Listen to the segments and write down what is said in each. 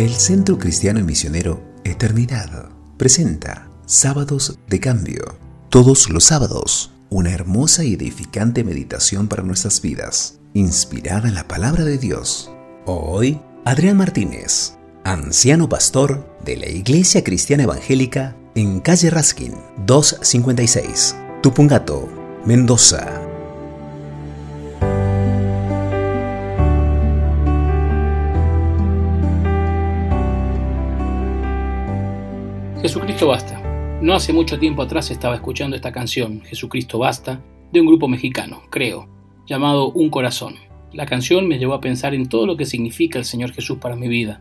El Centro Cristiano y Misionero Eternidad presenta Sábados de Cambio. Todos los sábados, una hermosa y edificante meditación para nuestras vidas, inspirada en la palabra de Dios. Hoy, Adrián Martínez, anciano pastor de la Iglesia Cristiana Evangélica en calle Raskin 256, Tupungato, Mendoza. Jesucristo basta. No hace mucho tiempo atrás estaba escuchando esta canción, Jesucristo basta, de un grupo mexicano, creo, llamado Un Corazón. La canción me llevó a pensar en todo lo que significa el Señor Jesús para mi vida,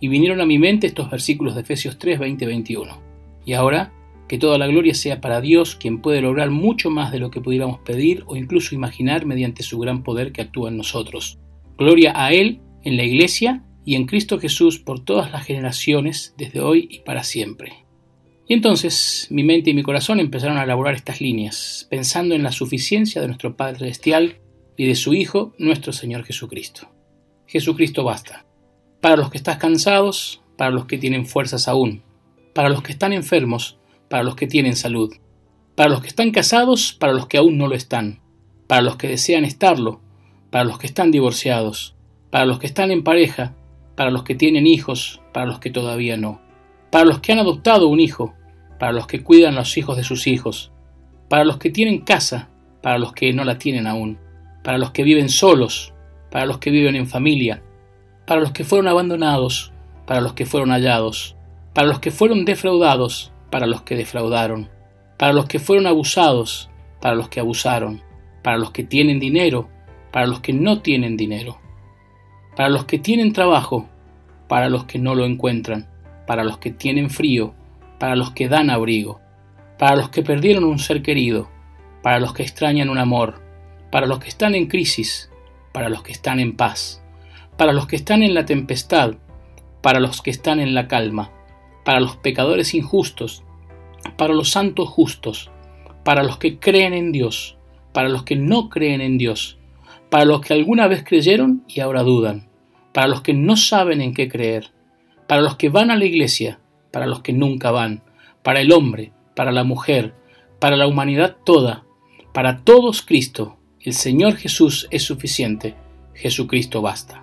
y vinieron a mi mente estos versículos de Efesios 3, 20 21. Y ahora, que toda la gloria sea para Dios, quien puede lograr mucho más de lo que pudiéramos pedir o incluso imaginar mediante su gran poder que actúa en nosotros. Gloria a Él en la Iglesia y en Cristo Jesús por todas las generaciones, desde hoy y para siempre. Y entonces mi mente y mi corazón empezaron a elaborar estas líneas, pensando en la suficiencia de nuestro Padre Celestial y de su Hijo, nuestro Señor Jesucristo. Jesucristo basta. Para los que están cansados, para los que tienen fuerzas aún, para los que están enfermos, para los que tienen salud, para los que están casados, para los que aún no lo están, para los que desean estarlo, para los que están divorciados, para los que están en pareja, para los que tienen hijos, para los que todavía no, para los que han adoptado un hijo, para los que cuidan los hijos de sus hijos, para los que tienen casa, para los que no la tienen aún, para los que viven solos, para los que viven en familia, para los que fueron abandonados, para los que fueron hallados, para los que fueron defraudados, para los que defraudaron, para los que fueron abusados, para los que abusaron, para los que tienen dinero, para los que no tienen dinero para los que tienen trabajo, para los que no lo encuentran, para los que tienen frío, para los que dan abrigo, para los que perdieron un ser querido, para los que extrañan un amor, para los que están en crisis, para los que están en paz, para los que están en la tempestad, para los que están en la calma, para los pecadores injustos, para los santos justos, para los que creen en Dios, para los que no creen en Dios, para los que alguna vez creyeron y ahora dudan, para los que no saben en qué creer, para los que van a la iglesia, para los que nunca van, para el hombre, para la mujer, para la humanidad toda, para todos Cristo, el Señor Jesús es suficiente, Jesucristo basta.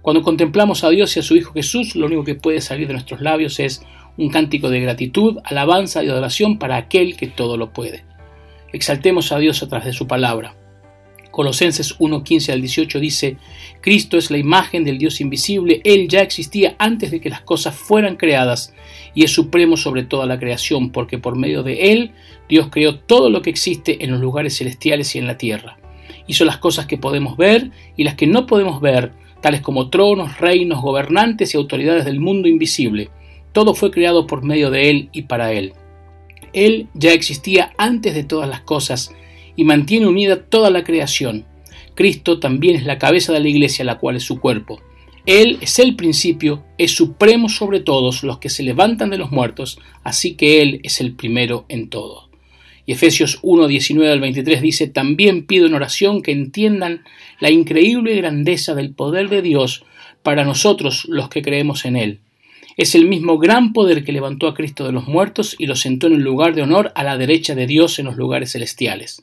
Cuando contemplamos a Dios y a su Hijo Jesús, lo único que puede salir de nuestros labios es un cántico de gratitud, alabanza y adoración para aquel que todo lo puede. Exaltemos a Dios a través de su palabra. Colosenses 1.15 al 18 dice, Cristo es la imagen del Dios invisible, Él ya existía antes de que las cosas fueran creadas y es supremo sobre toda la creación, porque por medio de Él Dios creó todo lo que existe en los lugares celestiales y en la tierra. Hizo las cosas que podemos ver y las que no podemos ver, tales como tronos, reinos, gobernantes y autoridades del mundo invisible. Todo fue creado por medio de Él y para Él. Él ya existía antes de todas las cosas, y mantiene unida toda la creación. Cristo también es la cabeza de la iglesia, la cual es su cuerpo. Él es el principio, es supremo sobre todos los que se levantan de los muertos, así que Él es el primero en todo. Y Efesios 1, 19 al 23 dice, también pido en oración que entiendan la increíble grandeza del poder de Dios para nosotros los que creemos en Él. Es el mismo gran poder que levantó a Cristo de los muertos y lo sentó en un lugar de honor a la derecha de Dios en los lugares celestiales.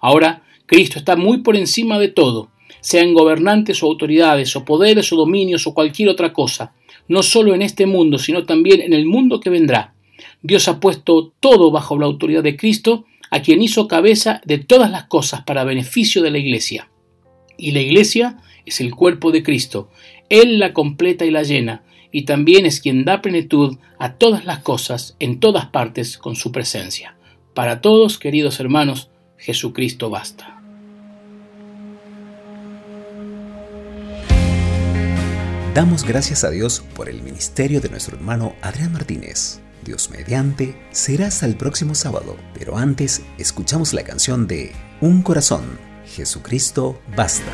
Ahora, Cristo está muy por encima de todo, sean gobernantes o autoridades, o poderes o dominios o cualquier otra cosa, no solo en este mundo, sino también en el mundo que vendrá. Dios ha puesto todo bajo la autoridad de Cristo, a quien hizo cabeza de todas las cosas para beneficio de la Iglesia. Y la Iglesia es el cuerpo de Cristo. Él la completa y la llena, y también es quien da plenitud a todas las cosas en todas partes con su presencia. Para todos, queridos hermanos, Jesucristo basta. Damos gracias a Dios por el ministerio de nuestro hermano Adrián Martínez. Dios mediante, será hasta el próximo sábado, pero antes escuchamos la canción de Un corazón, Jesucristo basta.